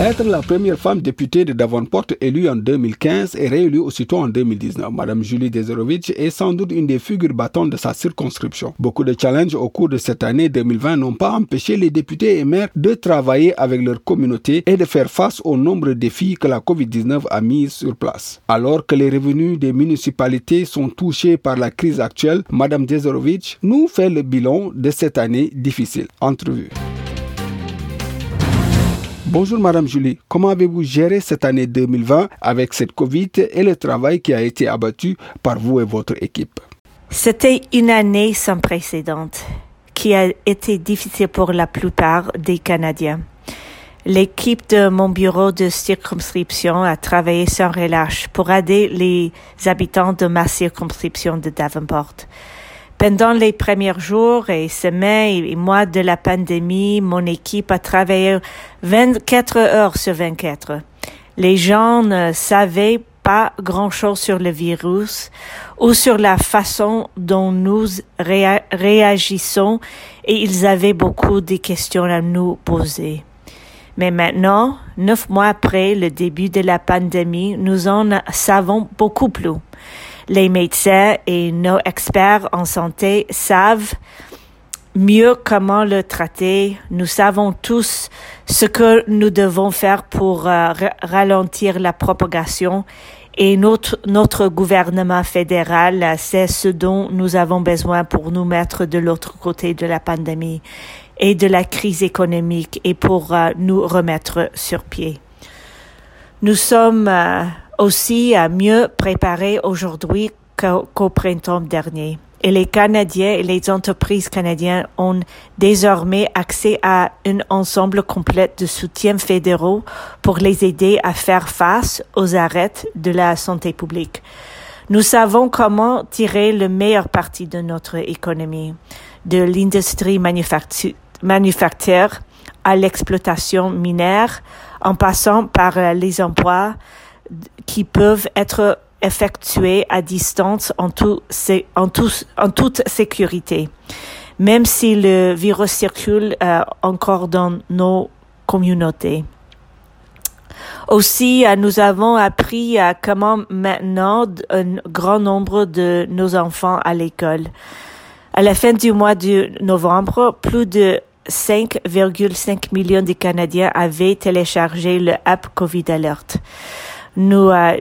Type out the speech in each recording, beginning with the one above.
Être la première femme députée de Davenport élue en 2015 et réélue aussitôt en 2019, Madame Julie Dezerovitch est sans doute une des figures battantes de sa circonscription. Beaucoup de challenges au cours de cette année 2020 n'ont pas empêché les députés et maires de travailler avec leur communauté et de faire face aux nombreux défis que la COVID-19 a mis sur place. Alors que les revenus des municipalités sont touchés par la crise actuelle, Madame Dezerovitch nous fait le bilan de cette année difficile. Entrevue. Bonjour Madame Julie, comment avez-vous géré cette année 2020 avec cette Covid et le travail qui a été abattu par vous et votre équipe? C'était une année sans précédent qui a été difficile pour la plupart des Canadiens. L'équipe de mon bureau de circonscription a travaillé sans relâche pour aider les habitants de ma circonscription de Davenport. Pendant les premiers jours et semaines et mois de la pandémie, mon équipe a travaillé 24 heures sur 24. Les gens ne savaient pas grand-chose sur le virus ou sur la façon dont nous réagissons et ils avaient beaucoup de questions à nous poser. Mais maintenant, neuf mois après le début de la pandémie, nous en savons beaucoup plus les médecins et nos experts en santé savent mieux comment le traiter. Nous savons tous ce que nous devons faire pour euh, ralentir la propagation et notre, notre gouvernement fédéral sait ce dont nous avons besoin pour nous mettre de l'autre côté de la pandémie et de la crise économique et pour euh, nous remettre sur pied. Nous sommes euh, aussi à mieux préparer aujourd'hui qu'au printemps dernier. Et les Canadiens et les entreprises canadiennes ont désormais accès à un ensemble complet de soutiens fédéraux pour les aider à faire face aux arrêts de la santé publique. Nous savons comment tirer le meilleur parti de notre économie, de l'industrie manufacturière à l'exploitation minière, en passant par les emplois qui peuvent être effectués à distance en, tout, en, en toute sécurité, même si le virus circule euh, encore dans nos communautés. Aussi, euh, nous avons appris à comment maintenant un grand nombre de nos enfants à l'école. À la fin du mois de novembre, plus de 5,5 millions de Canadiens avaient téléchargé le app COVID Alert. Nous euh,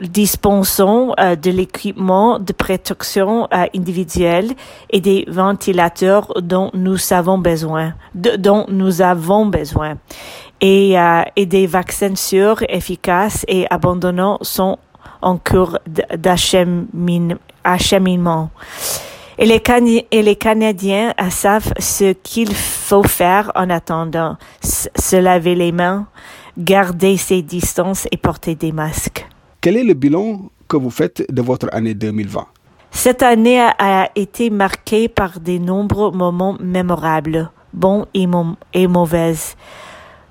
dispensons euh, de l'équipement de protection euh, individuelle et des ventilateurs dont nous avons besoin, dont nous avons besoin. Et, et des vaccins sûrs, efficaces et abandonnants sont en cours d'acheminement. Et les, et les Canadiens savent ce qu'il faut faire en attendant. Se laver les mains, garder ses distances et porter des masques. Quel est le bilan que vous faites de votre année 2020 Cette année a été marquée par de nombreux moments mémorables, bons et, et mauvais.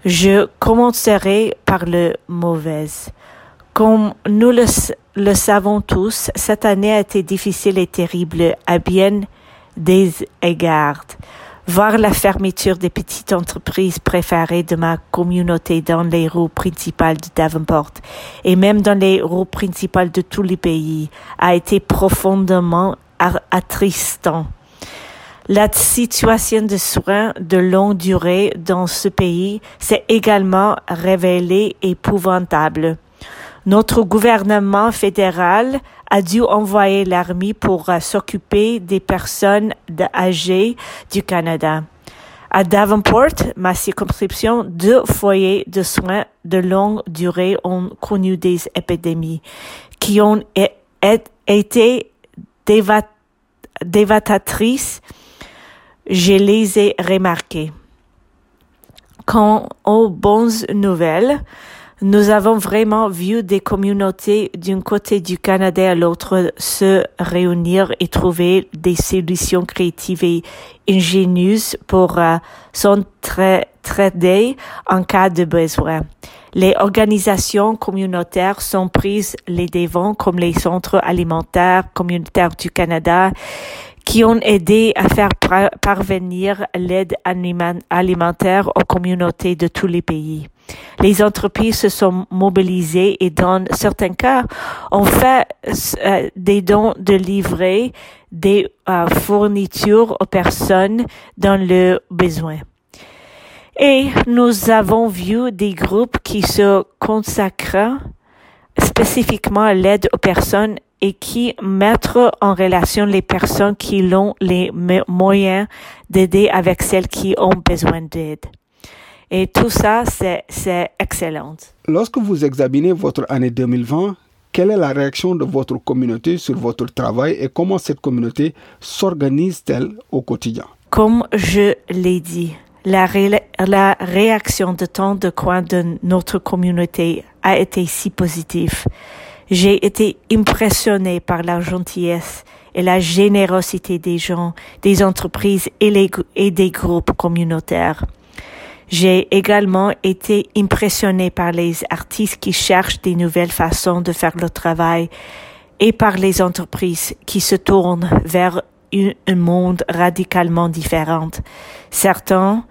Je commencerai par le mauvais. Comme nous le, le, savons tous, cette année a été difficile et terrible à bien des égards voir la fermeture des petites entreprises préférées de ma communauté dans les rues principales de Davenport et même dans les rues principales de tous les pays a été profondément attristant. La situation de soins de longue durée dans ce pays s'est également révélée épouvantable. Notre gouvernement fédéral a dû envoyer l'armée pour euh, s'occuper des personnes âgées du Canada. À Davenport, ma circonscription, deux foyers de soins de longue durée ont connu des épidémies qui ont été dévastatrices je les ai remarqués. Quand aux bonnes nouvelles, nous avons vraiment vu des communautés d'un côté du Canada à l'autre se réunir et trouver des solutions créatives et ingénieuses pour euh, s'entraider en cas de besoin. Les organisations communautaires sont prises les devants comme les centres alimentaires communautaires du Canada qui ont aidé à faire parvenir l'aide alimentaire aux communautés de tous les pays. Les entreprises se sont mobilisées et dans certains cas ont fait euh, des dons de livrer des euh, fournitures aux personnes dans le besoin. Et nous avons vu des groupes qui se consacrent spécifiquement à l'aide aux personnes et qui mettre en relation les personnes qui ont les moyens d'aider avec celles qui ont besoin d'aide. Et tout ça, c'est excellent. Lorsque vous examinez votre année 2020, quelle est la réaction de votre communauté sur votre travail et comment cette communauté s'organise-t-elle au quotidien? Comme je l'ai dit, la, la réaction de tant de coins de notre communauté a été si positive. J'ai été impressionné par la gentillesse et la générosité des gens, des entreprises et, les, et des groupes communautaires. J'ai également été impressionné par les artistes qui cherchent des nouvelles façons de faire le travail et par les entreprises qui se tournent vers un monde radicalement différent. Certains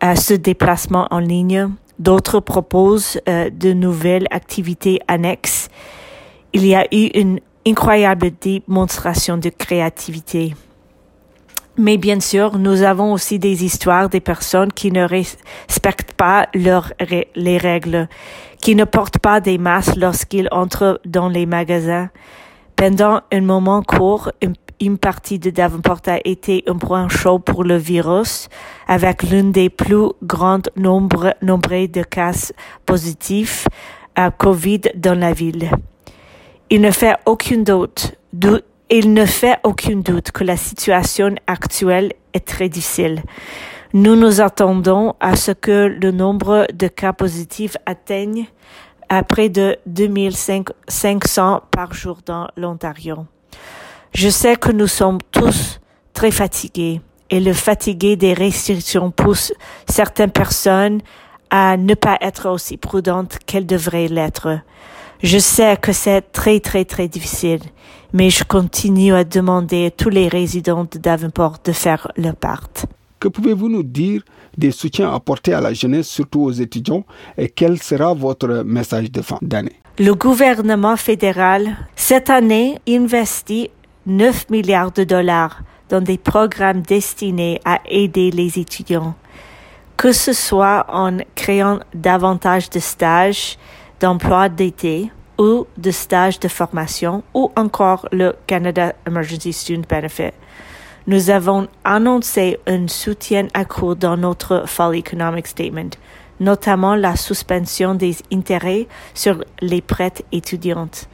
à ce déplacement en ligne, d'autres proposent euh, de nouvelles activités annexes il y a eu une incroyable démonstration de créativité. Mais bien sûr, nous avons aussi des histoires des personnes qui ne respectent pas leurs, les règles, qui ne portent pas des masques lorsqu'ils entrent dans les magasins. Pendant un moment court, une, partie de Davenport a été un point chaud pour le virus, avec l'un des plus grands nombres, nombres de cas positifs à COVID dans la ville. Il ne fait aucun doute, il ne fait aucun doute que la situation actuelle est très difficile. Nous nous attendons à ce que le nombre de cas positifs atteigne à près de 2500 par jour dans l'Ontario. Je sais que nous sommes tous très fatigués et le fatigué des restrictions pousse certaines personnes à ne pas être aussi prudentes qu'elles devraient l'être. Je sais que c'est très très très difficile, mais je continue à demander à tous les résidents de Davenport de faire leur part. Que pouvez-vous nous dire des soutiens apportés à la jeunesse, surtout aux étudiants, et quel sera votre message de fin d'année? Le gouvernement fédéral, cette année, investit 9 milliards de dollars dans des programmes destinés à aider les étudiants, que ce soit en créant davantage de stages, d'emploi d'été ou de stage de formation ou encore le Canada Emergency Student Benefit. Nous avons annoncé un soutien accru dans notre Fall Economic Statement, notamment la suspension des intérêts sur les prêts étudiantes.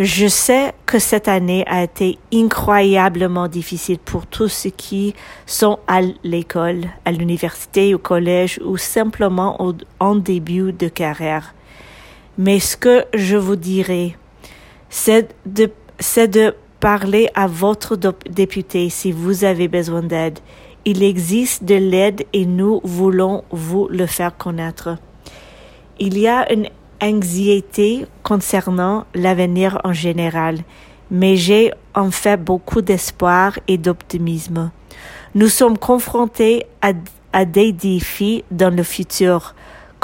Je sais que cette année a été incroyablement difficile pour tous ceux qui sont à l'école, à l'université, au collège ou simplement en début de carrière. Mais ce que je vous dirais, c'est de, c'est de parler à votre député si vous avez besoin d'aide. Il existe de l'aide et nous voulons vous le faire connaître. Il y a une anxiété concernant l'avenir en général, mais j'ai en fait beaucoup d'espoir et d'optimisme. Nous sommes confrontés à, à des défis dans le futur,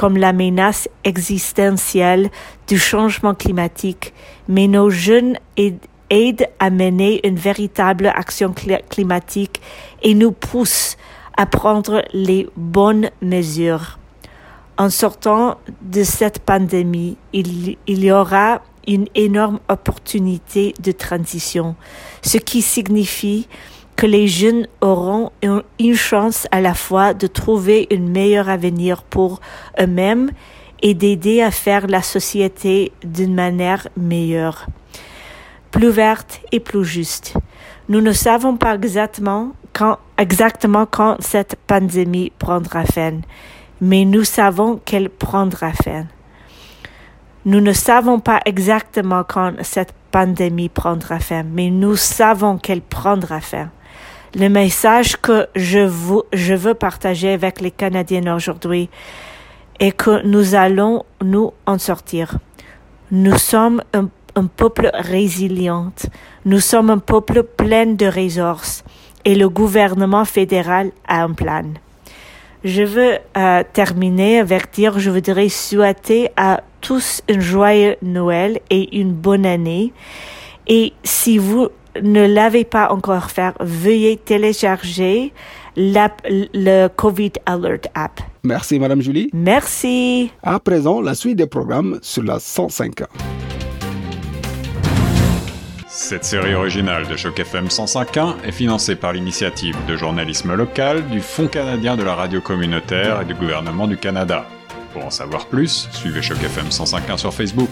comme la menace existentielle du changement climatique, mais nos jeunes aident à mener une véritable action climatique et nous poussent à prendre les bonnes mesures. En sortant de cette pandémie, il, il y aura une énorme opportunité de transition, ce qui signifie que les jeunes auront une chance à la fois de trouver un meilleur avenir pour eux-mêmes et d'aider à faire la société d'une manière meilleure, plus verte et plus juste. Nous ne savons pas exactement quand, exactement quand cette pandémie prendra fin, mais nous savons qu'elle prendra fin. Nous ne savons pas exactement quand cette pandémie prendra fin, mais nous savons qu'elle prendra fin. Le message que je, veux partager avec les Canadiens aujourd'hui est que nous allons nous en sortir. Nous sommes un, un peuple résilient. Nous sommes un peuple plein de ressources et le gouvernement fédéral a un plan. Je veux euh, terminer avec dire, je voudrais souhaiter à tous un joyeux Noël et une bonne année. Et si vous ne l'avez pas encore fait, veuillez télécharger l'app, le COVID Alert app. Merci, Madame Julie. Merci. À présent, la suite des programmes sur la 105 Cette série originale de Choc FM 105.1 est financée par l'initiative de journalisme local du Fonds canadien de la radio communautaire et du gouvernement du Canada. Pour en savoir plus, suivez Choc FM 105.1 sur Facebook.